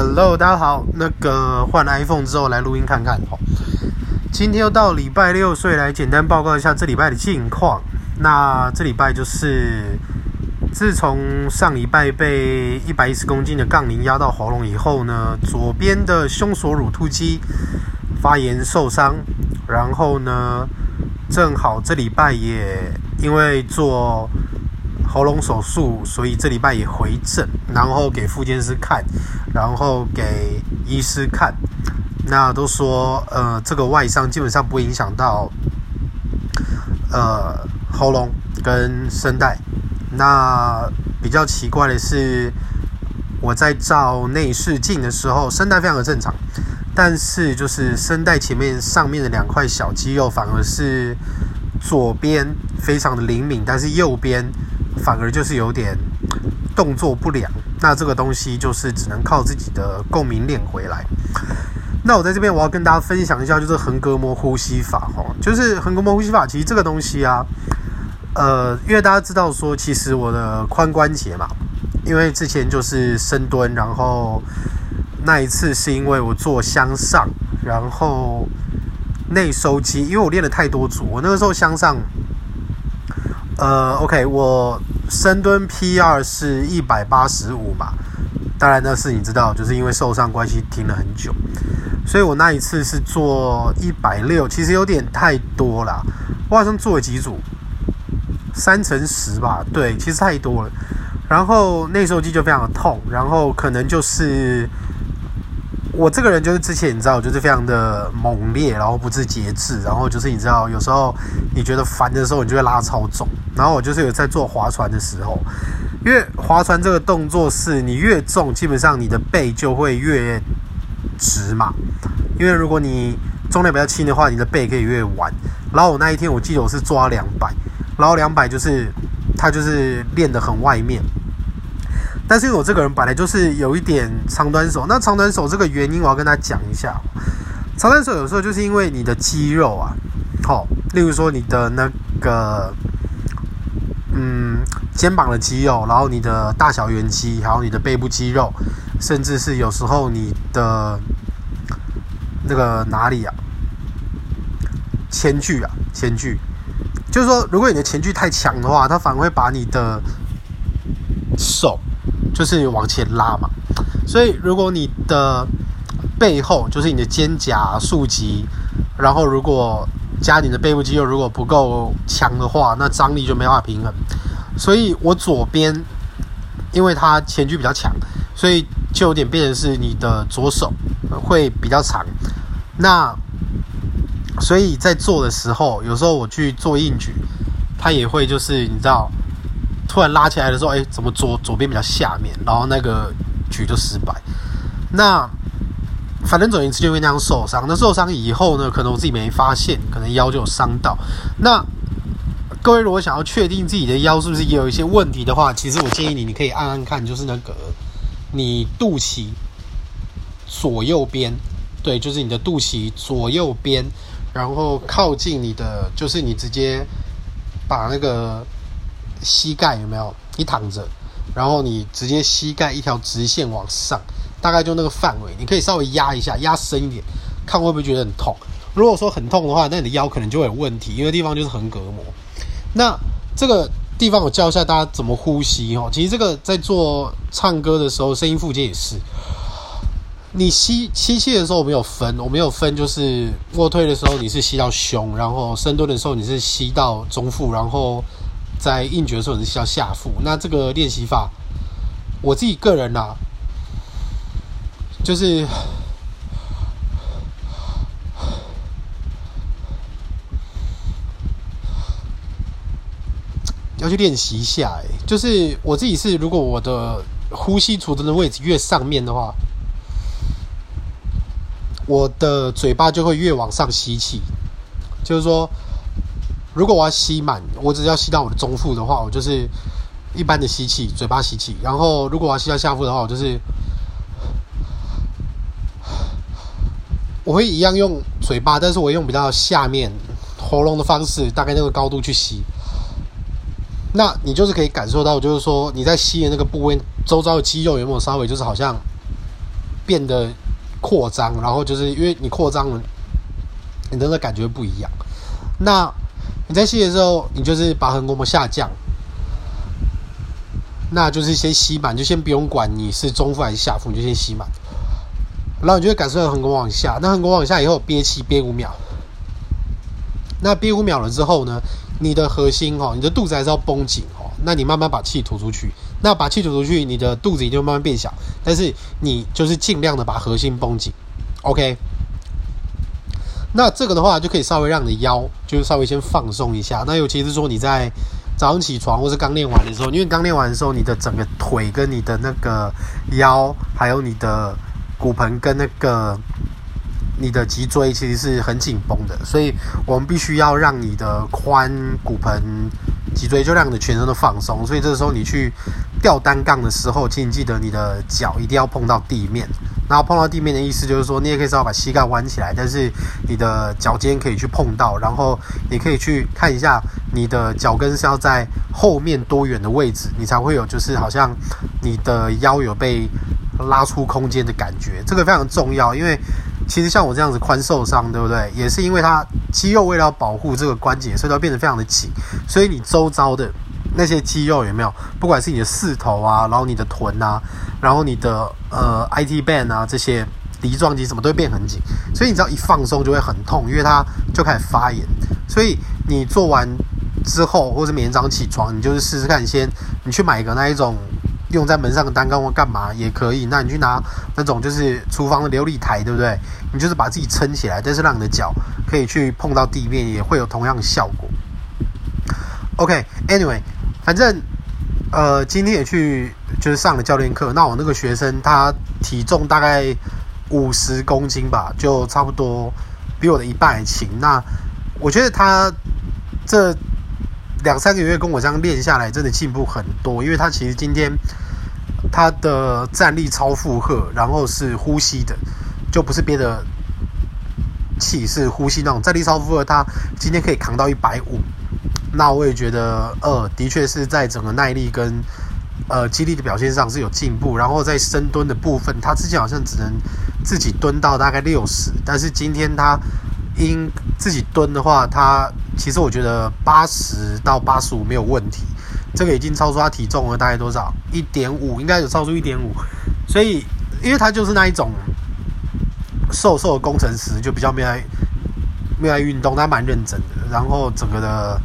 Hello，大家好。那个换了 iPhone 之后来录音看看哈。今天又到礼拜六，所以来简单报告一下这礼拜的近况。那这礼拜就是自从上礼拜被一百一十公斤的杠铃压到喉咙以后呢，左边的胸锁乳突肌发炎受伤，然后呢，正好这礼拜也因为做。喉咙手术，所以这礼拜也回诊，然后给复健师看，然后给医师看，那都说呃这个外伤基本上不会影响到呃喉咙跟声带。那比较奇怪的是，我在照内视镜的时候，声带非常的正常，但是就是声带前面上面的两块小肌肉反而是左边非常的灵敏，但是右边。反而就是有点动作不良，那这个东西就是只能靠自己的共鸣练回来。那我在这边我要跟大家分享一下，就是横膈膜呼吸法哈，就是横膈膜呼吸法，其实这个东西啊，呃，因为大家知道说，其实我的髋关节嘛，因为之前就是深蹲，然后那一次是因为我做向上，然后内收肌，因为我练了太多组，我那个时候向上。呃，OK，我深蹲 P 二是一百八十五吧，当然那是你知道，就是因为受伤关系停了很久，所以我那一次是做一百六，其实有点太多了，我好像做了几组，三乘十吧，对，其实太多了，然后那时候肌就非常的痛，然后可能就是。我这个人就是之前你知道，就是非常的猛烈，然后不知节制，然后就是你知道，有时候你觉得烦的时候，你就会拉超重。然后我就是有在做划船的时候，因为划船这个动作是你越重，基本上你的背就会越直嘛。因为如果你重量比较轻的话，你的背可以越弯。然后我那一天我记得我是抓两百，然后两百就是它就是练得很外面。但是因为我这个人本来就是有一点长短手，那长短手这个原因我要跟他讲一下。长短手有时候就是因为你的肌肉啊，好，例如说你的那个，嗯，肩膀的肌肉，然后你的大小圆肌，还有你的背部肌肉，甚至是有时候你的那个哪里啊，前锯啊，前锯，就是说如果你的前锯太强的话，它反而会把你的手。就是往前拉嘛，所以如果你的背后就是你的肩胛、竖脊，然后如果加你的背部肌肉如果不够强的话，那张力就没法平衡。所以我左边，因为它前锯比较强，所以就有点变成是你的左手会比较长。那所以在做的时候，有时候我去做硬举，它也会就是你知道。突然拉起来的时候，哎，怎么左左边比较下面，然后那个举就失败。那反正总言之，就会那样受伤。那受伤以后呢，可能我自己没发现，可能腰就有伤到。那各位如果想要确定自己的腰是不是也有一些问题的话，其实我建议你，你可以按按看，就是那个你肚脐左右边，对，就是你的肚脐左右边，然后靠近你的，就是你直接把那个。膝盖有没有？你躺着，然后你直接膝盖一条直线往上，大概就那个范围，你可以稍微压一下，压深一点，看会不会觉得很痛。如果说很痛的话，那你的腰可能就会有问题，因为地方就是横膈膜。那这个地方我教一下大家怎么呼吸哦。其实这个在做唱歌的时候，声音附件也是。你吸吸气的时候，我没有分，我没有分，就是卧推的时候你是吸到胸，然后深蹲的时候你是吸到中腹，然后。在硬举的时候，你是需要下腹。那这个练习法，我自己个人啊，就是要去练习一下。哎，就是我自己是，如果我的呼吸储存的位置越上面的话，我的嘴巴就会越往上吸气，就是说。如果我要吸满，我只要吸到我的中腹的话，我就是一般的吸气，嘴巴吸气。然后如果我要吸到下腹的话，我就是我会一样用嘴巴，但是我用比较下面喉咙的方式，大概那个高度去吸。那你就是可以感受到，就是说你在吸的那个部位周遭的肌肉有没有稍微就是好像变得扩张，然后就是因为你扩张了，你的感觉不一样。那你在吸的时候，你就是把横膈膜下降，那就是先吸满，就先不用管你是中腹还是下腹，你就先吸满。然后你就会感受到横膈膜往下，那横膈膜往下以后憋气憋五秒。那憋五秒了之后呢，你的核心哦，你的肚子还是要绷紧哦。那你慢慢把气吐出去，那把气吐出去，你的肚子也就慢慢变小。但是你就是尽量的把核心绷紧，OK。那这个的话就可以稍微让你的腰就是稍微先放松一下。那尤其是说你在早上起床或是刚练完的时候，因为刚练完的时候，你的整个腿跟你的那个腰，还有你的骨盆跟那个。你的脊椎其实是很紧绷的，所以我们必须要让你的髋、骨盆、脊椎，就让你全身都放松。所以这个时候你去吊单杠的时候，请你记得你的脚一定要碰到地面。然后碰到地面的意思就是说，你也可以稍微把膝盖弯起来，但是你的脚尖可以去碰到。然后你可以去看一下你的脚跟是要在后面多远的位置，你才会有就是好像你的腰有被拉出空间的感觉。这个非常重要，因为。其实像我这样子髋受伤，对不对？也是因为它肌肉为了保护这个关节，所以它变得非常的紧。所以你周遭的那些肌肉有没有？不管是你的四头啊，然后你的臀啊，然后你的呃 IT band 啊这些梨状肌什么都会变很紧。所以你只要一放松就会很痛，因为它就开始发炎。所以你做完之后，或是每天早上起床，你就是试试看，先你去买一个那一种。用在门上的单杠或干嘛也可以。那你去拿那种就是厨房的琉璃台，对不对？你就是把自己撑起来，但是让你的脚可以去碰到地面，也会有同样的效果。OK，Anyway 反正呃今天也去就是上了教练课。那我那个学生他体重大概五十公斤吧，就差不多比我的一半还轻。那我觉得他这。两三个月跟我这样练下来，真的进步很多。因为他其实今天他的站立超负荷，然后是呼吸的，就不是憋的气，是呼吸那种站立超负荷。他今天可以扛到一百五，那我也觉得，呃，的确是在整个耐力跟呃肌力的表现上是有进步。然后在深蹲的部分，他之前好像只能自己蹲到大概六十，但是今天他因自己蹲的话，他。其实我觉得八十到八十五没有问题，这个已经超出他体重了，大概多少？一点五，应该有超出一点五。所以，因为他就是那一种瘦瘦的工程师，就比较没爱没爱运动，他蛮认真的。然后整个的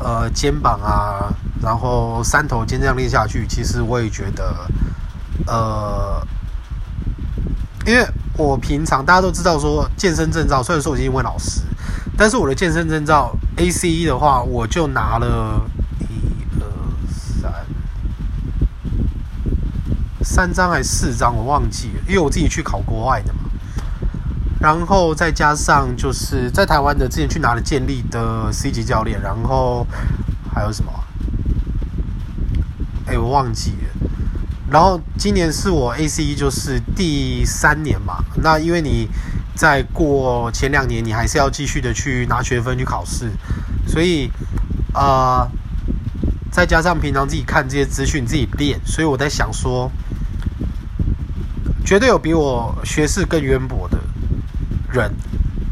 呃肩膀啊，然后三头肩这样练下去，其实我也觉得呃，因为我平常大家都知道说健身证照，虽然说我是英文老师。但是我的健身证照 ACE 的话，我就拿了一二三三张还是四张，我忘记了，因为我自己去考国外的嘛。然后再加上就是在台湾的之前去拿了健力的 C 级教练，然后还有什么？哎，我忘记了。然后今年是我 ACE 就是第三年嘛，那因为你。再过前两年，你还是要继续的去拿学分去考试，所以，呃，再加上平常自己看这些资讯，自己练，所以我在想说，绝对有比我学识更渊博的人，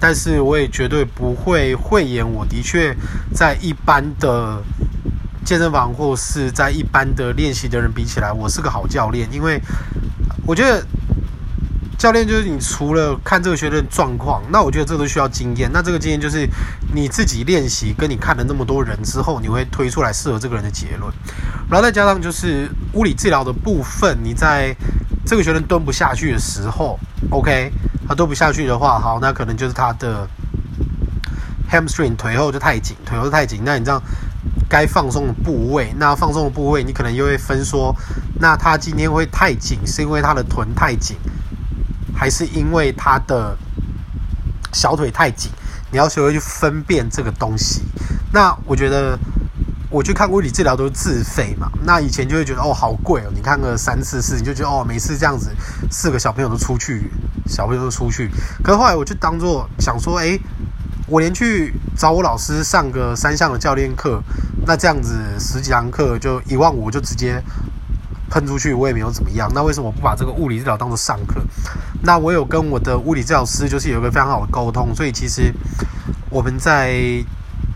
但是我也绝对不会讳言，我的确在一般的健身房或是在一般的练习的人比起来，我是个好教练，因为我觉得。教练就是你，除了看这个学生状况，那我觉得这都需要经验。那这个经验就是你自己练习，跟你看了那么多人之后，你会推出来适合这个人的结论。然后再加上就是物理治疗的部分，你在这个学生蹲不下去的时候，OK，他蹲不下去的话，好，那可能就是他的 hamstring 腿后就太紧，腿后太紧。那你这样该放松的部位，那放松的部位，你可能又会分说，那他今天会太紧，是因为他的臀太紧。还是因为他的小腿太紧，你要学会去分辨这个东西。那我觉得我去看物理治疗都是自费嘛。那以前就会觉得哦好贵哦，你看个三次四，你就觉得哦每次这样子四个小朋友都出去，小朋友都出去。可是后来我就当做想说，诶，我连去找我老师上个三项的教练课，那这样子十几堂课就一万五，就直接喷出去，我也没有怎么样。那为什么不把这个物理治疗当做上课？那我有跟我的物理治疗师就是有一个非常好的沟通，所以其实我们在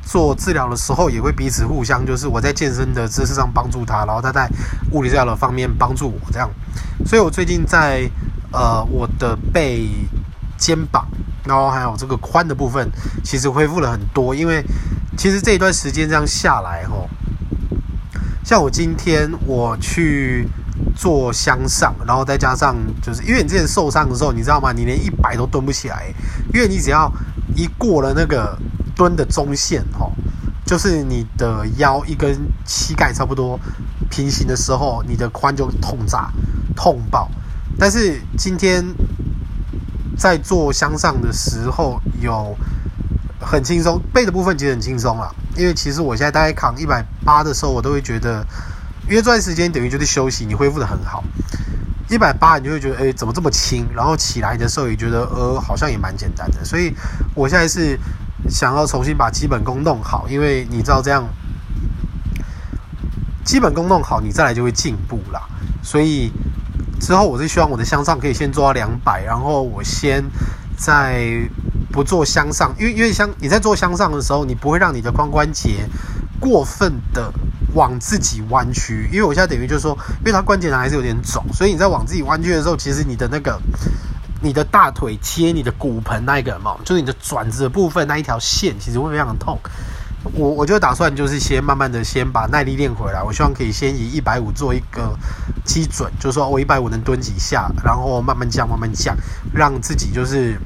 做治疗的时候也会彼此互相，就是我在健身的知识上帮助他，然后他在物理治疗的方面帮助我这样。所以我最近在呃我的背、肩膀，然后还有这个髋的部分，其实恢复了很多，因为其实这一段时间这样下来吼。像我今天我去做向上，然后再加上就是因为你之前受伤的时候，你知道吗？你连一百都蹲不起来，因为你只要一过了那个蹲的中线，哈，就是你的腰一根膝盖差不多平行的时候，你的髋就痛炸、痛爆。但是今天在做向上的时候有。很轻松，背的部分其实很轻松啦，因为其实我现在大概扛一百八的时候，我都会觉得，因为这段时间等于就是休息，你恢复得很好。一百八你就会觉得，哎，怎么这么轻？然后起来的时候也觉得，呃，好像也蛮简单的。所以我现在是想要重新把基本功弄好，因为你知道这样，基本功弄好，你再来就会进步啦。所以之后我是希望我的向上可以先做到两百，然后我先在。不做向上，因为因为向你在做向上的时候，你不会让你的髋关节过分的往自己弯曲。因为我现在等于就是说，因为它关节呢还是有点肿，所以你在往自己弯曲的时候，其实你的那个你的大腿贴你的骨盆那一个嘛，就是你的转子的部分那一条线，其实会非常的痛。我我就打算就是先慢慢的先把耐力练回来。我希望可以先以一百五做一个基准，就是说我一百五能蹲几下，然后慢慢降，慢慢降，让自己就是。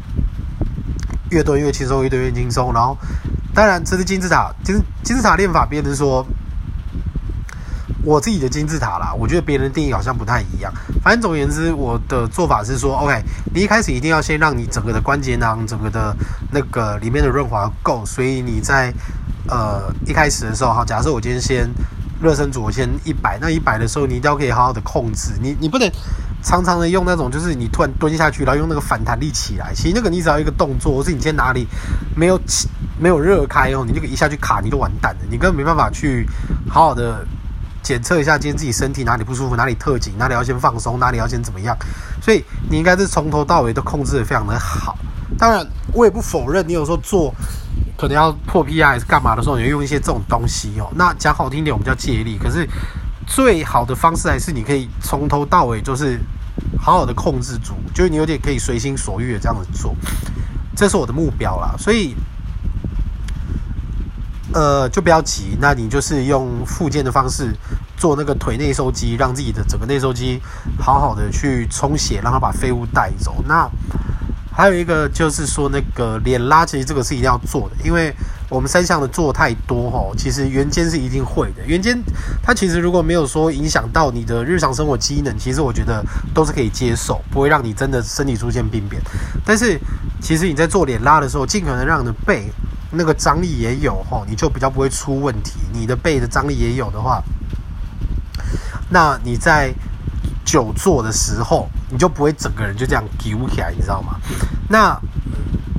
越蹲越轻松，越蹲越轻松。然后，当然这是金字塔，金金字塔练法，别人说我自己的金字塔啦。我觉得别人的定义好像不太一样。反正总而言之，我的做法是说，OK，你一开始一定要先让你整个的关节囊，整个的那个里面的润滑够。所以你在呃一开始的时候，哈，假设我今天先热身组，我先一百，那一百的时候，你一定要可以好好的控制。你你不能。常常的用那种，就是你突然蹲下去，然后用那个反弹力起来。其实那个你只要一个动作，或是你今天哪里没有起、没有热开哦，你就一下去卡，你就完蛋了。你根本没办法去好好的检测一下今天自己身体哪里不舒服，哪里特紧，哪里要先放松，哪里要先怎么样。所以你应该是从头到尾都控制的非常的好。当然，我也不否认你有时候做可能要破 PR 还是干嘛的时候，你会用一些这种东西哦。那讲好听点，我们叫借力。可是最好的方式还是你可以从头到尾就是。好好的控制住，就是你有点可以随心所欲的这样子做，这是我的目标啦。所以，呃，就不要急，那你就是用复健的方式做那个腿内收肌，让自己的整个内收肌好好的去充血，让它把废物带走。那还有一个就是说，那个脸拉，其实这个是一定要做的，因为。我们三项的做太多吼，其实圆肩是一定会的。圆肩它其实如果没有说影响到你的日常生活机能，其实我觉得都是可以接受，不会让你真的身体出现病变。但是其实你在做脸拉的时候，尽可能让你的背那个张力也有吼，你就比较不会出问题。你的背的张力也有的话，那你在久坐的时候，你就不会整个人就这样丢起来，你知道吗？那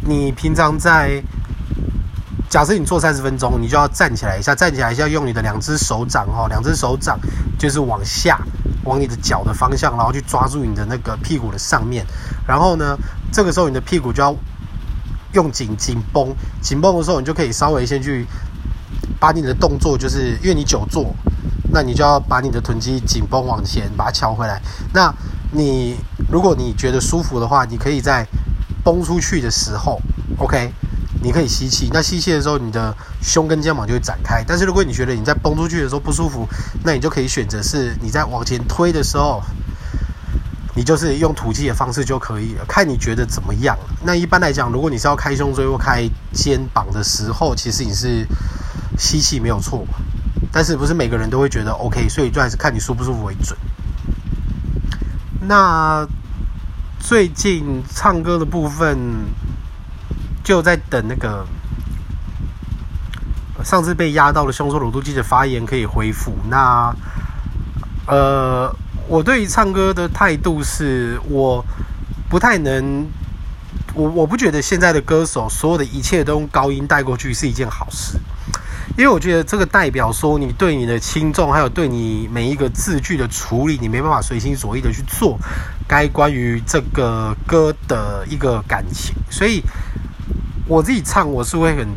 你平常在假设你做三十分钟，你就要站起来一下，站起来一下，用你的两只手掌哈，两只手掌就是往下，往你的脚的方向，然后去抓住你的那个屁股的上面，然后呢，这个时候你的屁股就要用紧紧绷，紧绷的时候，你就可以稍微先去把你的动作，就是因为你久坐，那你就要把你的臀肌紧绷往前，把它翘回来。那你如果你觉得舒服的话，你可以在绷出去的时候，OK。你可以吸气，那吸气的时候，你的胸跟肩膀就会展开。但是如果你觉得你在绷出去的时候不舒服，那你就可以选择是你在往前推的时候，你就是用吐气的方式就可以了，看你觉得怎么样。那一般来讲，如果你是要开胸椎或开肩膀的时候，其实你是吸气没有错，但是不是每个人都会觉得 OK，所以就还是看你舒不舒服为准。那最近唱歌的部分。就在等那个上次被压到的胸锁乳突肌的发炎可以恢复。那呃，我对于唱歌的态度是，我不太能，我我不觉得现在的歌手所有的一切都用高音带过去是一件好事，因为我觉得这个代表说你对你的轻重，还有对你每一个字句的处理，你没办法随心所欲的去做该关于这个歌的一个感情，所以我自己唱我是会很。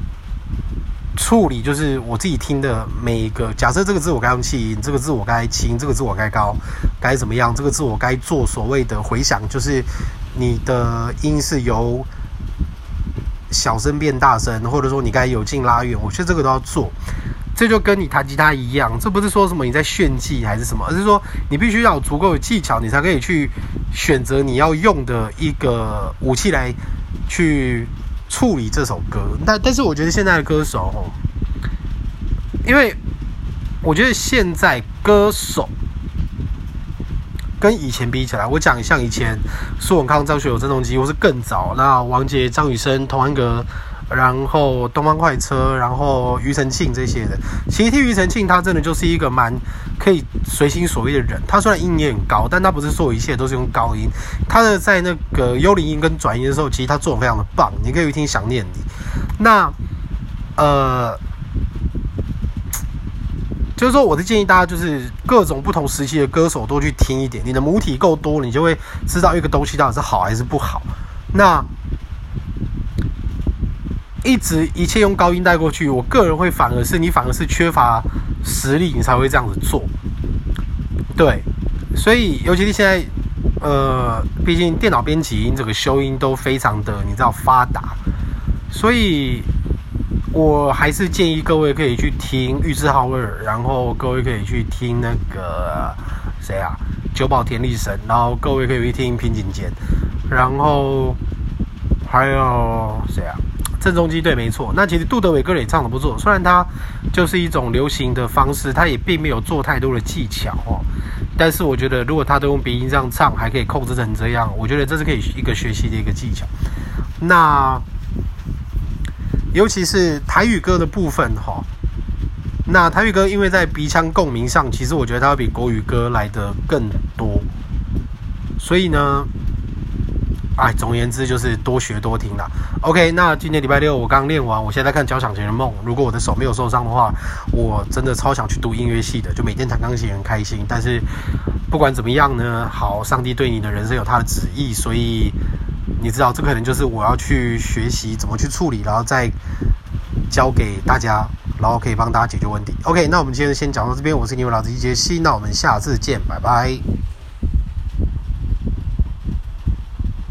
处理就是我自己听的每一个，假设这个字我该用气音，这个字我该轻，这个字我该高，该怎么样？这个字我该做所谓的回响，就是你的音是由小声变大声，或者说你该有近拉远，我觉得这个都要做。这就跟你弹吉他一样，这不是说什么你在炫技还是什么，而是说你必须要有足够的技巧，你才可以去选择你要用的一个武器来去。处理这首歌，但但是我觉得现在的歌手哦，因为我觉得现在歌手跟以前比起来，我讲像以前苏永康、张学友、郑中基，或是更早那王杰、张雨生、童安格，然后东方快车，然后庾澄庆这些的。其实听庾澄庆，他真的就是一个蛮可以随心所欲的人。他虽然音也很高，但他不是说一切都是用高音。他的在那个幽灵音跟转音的时候，其实他做的非常的棒。你可以听《想念你》。那呃，就是说，我的建议大家就是各种不同时期的歌手都去听一点。你的母体够多，你就会知道一个东西到底是好还是不好。那。一直一切用高音带过去，我个人会反而是你反而是缺乏实力，你才会这样子做。对，所以尤其是现在，呃，毕竟电脑编辑音这个修音都非常的你知道发达，所以我还是建议各位可以去听玉置浩二，然后各位可以去听那个谁啊，久保田利伸，然后各位可以去听平井坚，然后还有谁啊？郑中基对，没错。那其实杜德伟歌也唱得不错，虽然他就是一种流行的方式，他也并没有做太多的技巧哦。但是我觉得，如果他都用鼻音这样唱，还可以控制成这样，我觉得这是可以一个学习的一个技巧。那尤其是台语歌的部分哈，那台语歌因为在鼻腔共鸣上，其实我觉得它会比国语歌来得更多，所以呢。哎，总而言之就是多学多听啦。OK，那今天礼拜六我刚练完，我现在在看《交响情人梦》。如果我的手没有受伤的话，我真的超想去读音乐系的，就每天弹钢琴很开心。但是不管怎么样呢，好，上帝对你的人生有他的旨意，所以你知道这可能就是我要去学习怎么去处理，然后再教给大家，然后可以帮大家解决问题。OK，那我们今天先讲到这边，我是你们老师杰西，那我们下次见，拜拜。